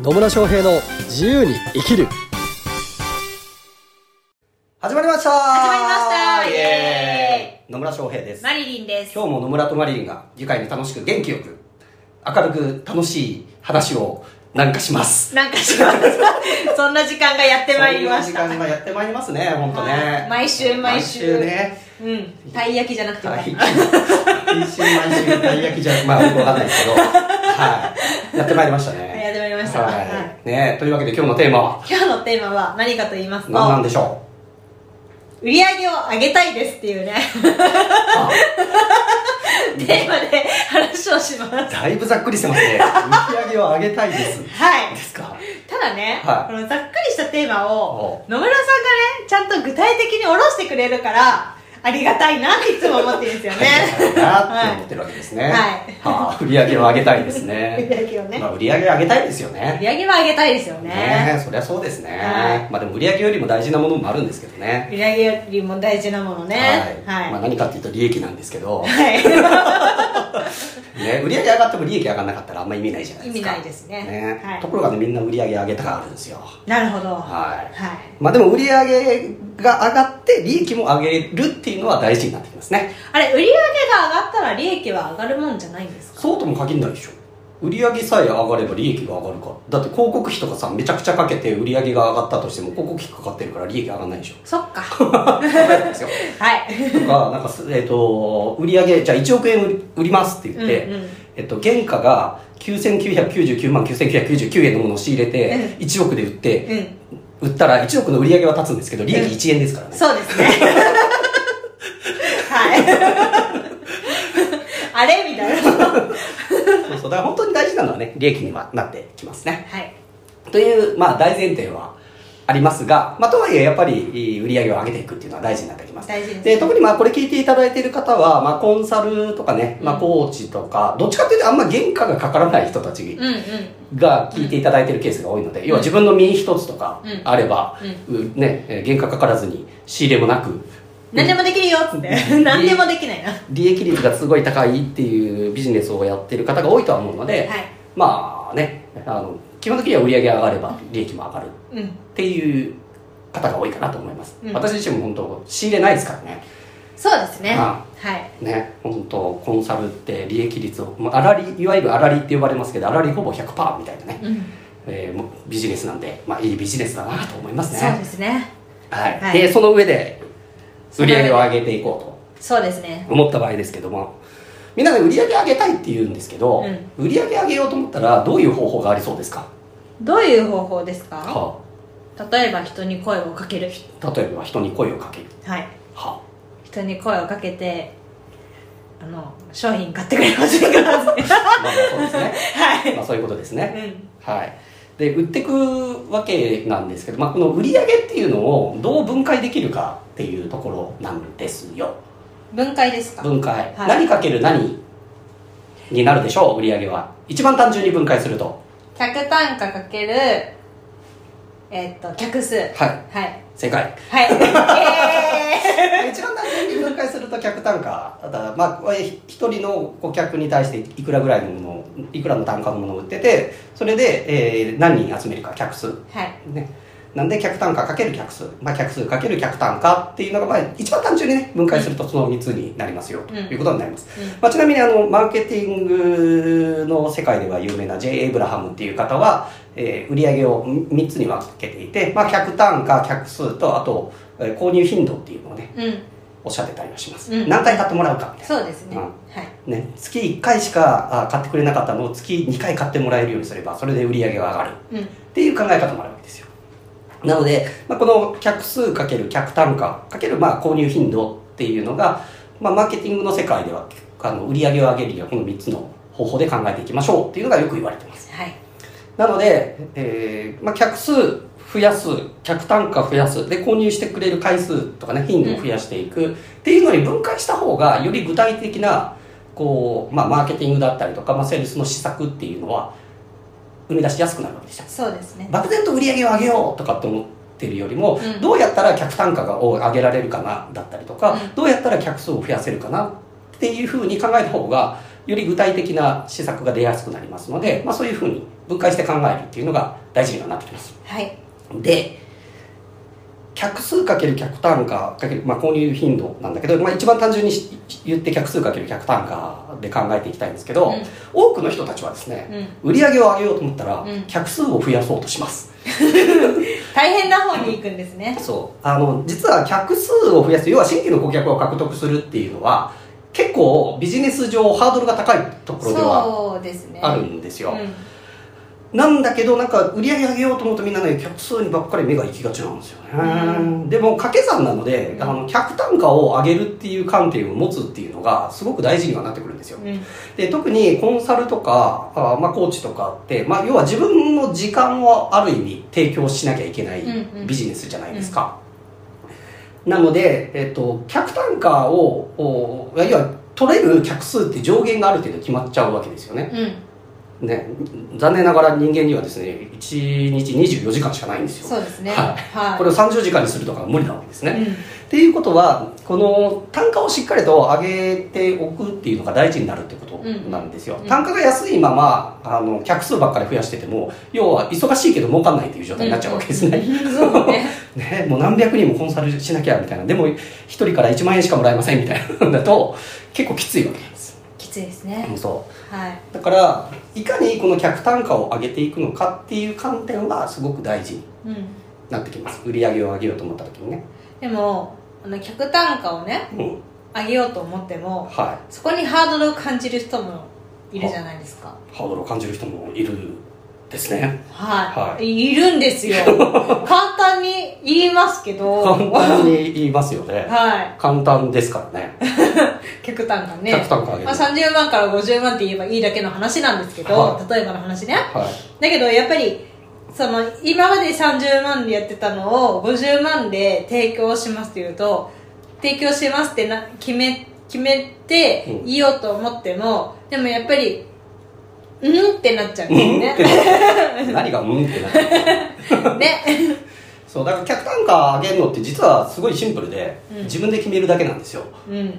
野村翔平の自由に生きる。始まりました。始まりました。イエーイ。野村翔平です。マリリンです。今日も野村とマリリンが愉快に楽しく元気よく明るく楽しい話をなんかします。なんかします。そんな時間がやってまいりました。そんな時間がやってまいりますね本当はねい。毎週毎週。ね。うん。たい焼きじゃなくてよかったはい。一週毎週たい焼きじゃまあよくわかんないですけど。はい。やってまいりましはいたねした。ははい。いねというわけで今日のテーマは？今日のテーマは何かと言いますと、何なんでしょ売り上げを上げたいですっていうね、テーマで話をします。だいぶざっくりしてますね。売り上げを上げたいです。はい。で。すか？ただね、はい。このざっくりしたテーマをお野村さんがねちゃんと具体的に下ろしてくれるからありがたいなっていつも思ってるんですよね。なって思ってるわけですね。はい。はあ売り上げを上げたいです売ねり上げをね、まあ売り上げ上げたいですよ売ねり上げは上げたいですよね。ねそりゃそうですね、はい。まあでも売り上げよりも大事なものもあるんですけどね。売り上げよりも大事なものね。はい、まあ、何かっていうと利益なんですけど、はい ね、売り上げ上がっても利益上がらなかったらあんま意味ないじゃないですか。意味ないですね。はい。ところがねみんな売り上げ上げたがあるんですよ。なるほど。はい。はい。まあでも売り上げが上がって利益も上げるっていうのは大事になってきますね。あれ売り上げが上がったら利益は上がるもんじゃないんですか？そうとも限らないでしょ売り上げさえ上がれば利益が上がるか。だって広告費とかさめちゃくちゃかけて売り上げが上がったとしても広告費かかってるから利益上がらないでしょ。そっか。ですよ。はい。とかなんかす、えっと売り上げじゃあ1億円売りますって言って、うんうん。えっと、原価が9999万9999円のものを仕入れて、う1億で売って、うん。売ったら1億の売り上げは立つんですけど利益1円ですからね、そうですね。はい。あれ？みたいなそうそう。だから本当に大事なのはね利益にはなってきますね。はい。という、まあ、大前提はありますが、まあ、とはいえやっぱり売り上げを上げていくっていうのは大事になってきます。大事ですで特にまあこれ聞いていただいている方は、まあ、コンサルとかね、まあ、コーチとか、どっちかっていうとあんま原価がかからない人たちが聞いていただいているケースが多いので、要は自分の身一つとかうん。あれば、うね、えー原価かからずに仕入れもなく何でもできるよっつって。何でもできないな。利益率がすごい高いっていうビジネスをやってる方が多いとは思うので、はい。まあねあの基本的には売り上げが上がれば利益も上がる。うん。っていう方が多いかなと思います、うん。私自身も本当仕入れないですからね。そうですね。あはい。ね本当コンサルって利益率をまあ粗利いわゆる粗利って呼ばれますけど粗利ほぼ100%みたいなね、うん。えービジネスなんで、まあ、いいビジネスだなと思いますね。そうですね。はい。はい。でその上で売り上げを上げていこそうですね。うと思った場合ですけども。みんなで売り上げ上げたいって言うんですけど、売り上げ上げようと思ったらどういう方法がありそうですか、どういう方法ですか？は例えば人に声をかける。あ、例えば人に声をかける、はい。は人に声をかけてあの商品買ってくれませんか？まあそうですね。はい。まあそういうことですね、うん。はいで売っていくわけなんですけど、まあ、この売り上げっていうのをどう分解できるかっていうところなんですよ。分解ですか？分解、はい。何かける何になるでしょう？売り上げは。一番単純に分解すると。客単価かけるえっと客数。はい。はい。正解。はい。イエ一番単純に分解すると客単価だからまあひ一人の顧客に対していくらぐらいのものをいくらの単価のものを売っててそれで、えー何人集めるか客数。はい。ね、なんで客単価かける客数、まあ、客数かける客単価っていうのが、まあ、一番単純にね分解するとその3つになりますよ。とうん。いうことになります、うん。まあ、ちなみにあのマーケティングの世界では有名な J. エイブラハムっていう方は、えー売上を3つに分けていて、まあ、客単価客数とあと、えー購入頻度っていうのをねうん。おっしゃってたりはします、うん。何回買ってもらうかみたいな。そうですね、うん。はい。ね、月1回しかあ買ってくれなかったのを月2回買ってもらえるようにすればそれで売り上げが上がる。うん。っていう考え方もあるわけですよ。なので、まあ、この客数かける客単価かけるまあ購入頻度っていうのが、まあ、マーケティングの世界ではあの売り上げを上げるにはこの3つの方法で考えていきましょうっていうのがよく言われてます。はい。なので、えーまあ、客数増やす客単価増やす。で購入してくれる回数とかね頻度を増やしていく。っていうのに分解した方がより具体的なこう、まあ、マーケティングだったりとか、まあ、セールスの施策っていうのは生み出しやすくなるわけですよそうですね。漠然と売り上げを上げようとかって思ってるよりも、うん。どうやったら客単価がを上げられるかなだったりとか、うん。どうやったら客数を増やせるかなっていうふうに考えた方がより具体的な施策が出やすくなりますので、まあ、そういうふうに分解して考えるっていうのが大事にはなってきます。はいで客数かける客単価かける、まあ、購入頻度なんだけど、まあ、一番単純にし言って客数かける客単価で考えていきたいんですけど、うん。多くの人たちはですね、売り上げを上げようと思ったら、うん。客数を増やそうとします。大変な方に行くんですね。そう。あの実は客数を増やす要は新規の顧客を獲得するっていうのは結構ビジネス上ハードルが高いところではあるんですよ、うんなんだけどなんか売り上げ上げようと思うとみんなね客数にばっかり目が行きがちなんですよね、うでも掛け算なのであの客単価を上げるっていう観点を持つっていうのがすごく大事にはなってくるんですよ。うん。で特にコンサルとかあ、まあ、コーチとかって、まあ、要は自分の時間をある意味提供しなきゃいけないうんうん。ビジネスじゃないですか、なので、えっと、客単価をおいや取れる客数って上限がある程度決まっちゃうわけですよね。うんね残念ながら人間にはですね1日24時間しかないんですよ。そうですね。はい。はい。これを30時間にするとかは無理なわけですね、うん。っていうことはこの単価をしっかりと上げておくっていうのが大事になるってことなんですよ、うん。単価が安いままあの客数ばっかり増やしてても要は忙しいけど儲かんないっていう状態になっちゃうわけですね、うん。そうね。ねもう何百人もコンサルしなきゃみたいな。でも1人から1万円しかもらえませんみたいなのだと結構きついわけいですね。そう。はい。だからいかにこの客単価を上げていくのかっていう観点はすごく大事にうん。なってきます。売り上げを上げようと思った時にね。でもあの客単価をねうん。上げようと思ってもはい。そこにハードルを感じる人もいるじゃないですか。ハードルを感じる人もいるですね。はい、、はい。るんですよ。簡単に言いますけど。簡単に言いますよね。はい。簡単ですからね。客単価ね。客単価上げるまあ、30万から50万って言えばいいだけの話なんですけど、は例えばの話ね。はい。だけどやっぱりその今まで30万でやってたのを50万で提供しますっていうと提供しますってな決め決めてうん。言おうと思っても、でもやっぱりうんってなっちゃうんですよね何がうんってなってね。そうだから客単価上げるのって実はすごいシンプルで、うん。自分で決めるだけなんですよ。うん。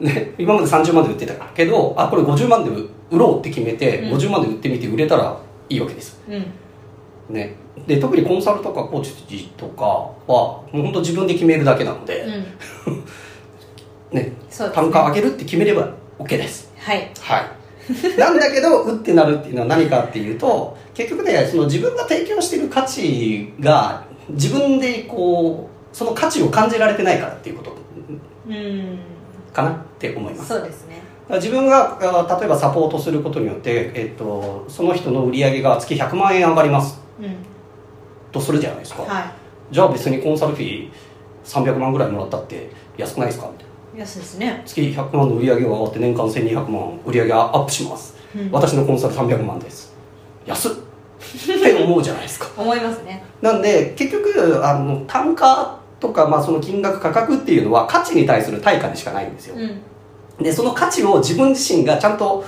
ね、今まで30万で売ってたけどあこれ50万で売ろうって決めて、うん。50万で売ってみて売れたらいいわけです、うん。ね、で特にコンサルとかコーチとかはもう本当自分で決めるだけなので、うん。ね。ね。単価上げるって決めれば OK です。はい。はい なんだけどうってなるっていうのは何かっていうと結局ねその自分が提供してる価値が自分でこうその価値を感じられてないからっていうこと。うん。かなって思います。そうですね。自分があ例えばサポートすることによって、えっと、その人の売り上げが月100万円上がります。うんとするじゃないですか、はじゃあ別にコンサルフィー300万ぐらいもらったって安くないですか？安いですね。月100万の売り上げが上がって年間1200万売り上げがアップします、うん。私のコンサル300万です。安っ。って思うじゃないですか。思いますね。なんで結局あの単価とか、まあ、その金額価格っていうのは価値に対する対価でしかないんですよ、うん。でその価値を自分自身がちゃんと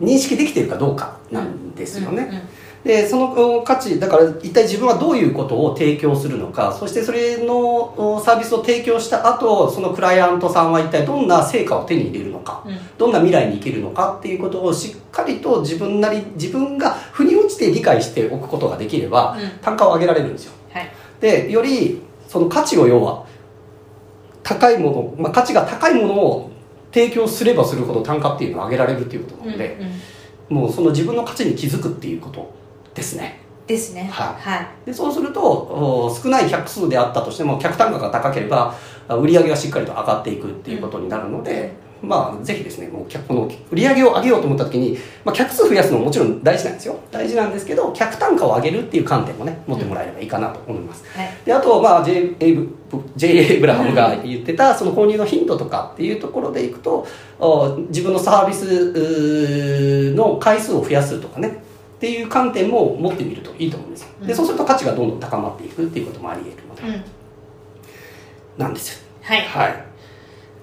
認識できているかどうかなんですよね、うんうんでそのお価値だから一体自分はどういうことを提供するのかそしてそれのおサービスを提供した後そのクライアントさんは一体どんな成果を手に入れるのか、うん。どんな未来に生きるのかっていうことをしっかりと自分なり自分が腑に落ちて理解しておくことができれば、うん。単価を上げられるんですよ。はい。でよりその価値を要は高いもの、まあ、価値が高いものを提供すればするほど単価っていうのを上げられるっていうことなので、うんうん。もうその自分の価値に気づくっていうことですね。ですね。はい。はい。でそうするとお少ない客数であったとしても客単価が高ければあ売り上げがしっかりと上がっていくっていうことになるので、まあぜひですねもう客この売り上げを上げようと思った時に、まあ、客数増やすのももちろん大事なんですよ。大事なんですけど客単価を上げるっていう観点もね持ってもらえればいいかなと思います、はい。であと、まあ、J. エイブ J. エイブラハムが言ってたその購入の頻度とかっていうところでいくとお自分のサービスの回数を増やすとかねっていう観点も持ってみるといいと思うんですよ。でそうすると価値がどんどん高まっていくっていうこともあり得るので、うん。なんですよ。はい。はい。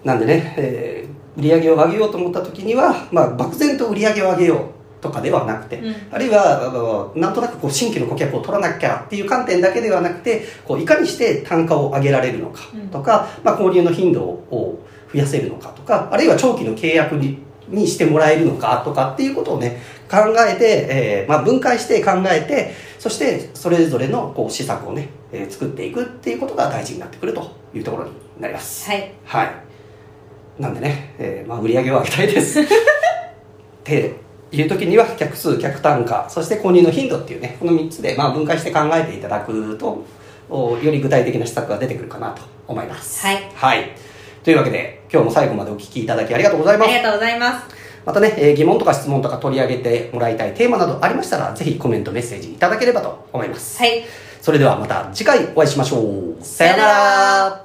なんでね、えー売り上げを上げようと思った時には、まあ、漠然と売り上げを上げようとかではなくて、うん。あるいはあのなんとなくこう新規の顧客を取らなきゃっていう観点だけではなくてこういかにして単価を上げられるのかとか、まあ、購入の頻度を増やせるのかとかあるいは長期の契約ににしてもらえるのかとかっていうことをね考えて、えーまあ、分解して考えてそしてそれぞれのこう施策をね、えー作っていくっていうことが大事になってくるというところになります。はい。はい。なんでね、えーまあ、売り上げを上げたいです。っていう時には客数客単価そして購入の頻度っていうねこの3つでまあ分解して考えていただくとおより具体的な施策が出てくるかなと思います。はい。はい、というわけで今日も最後までお聞きいただきありがとうございます。ありがとうございます。またね、えー疑問とか質問とか取り上げてもらいたいテーマなどありましたらぜひコメントメッセージいただければと思います。はい。それではまた次回お会いしましょう。さよなら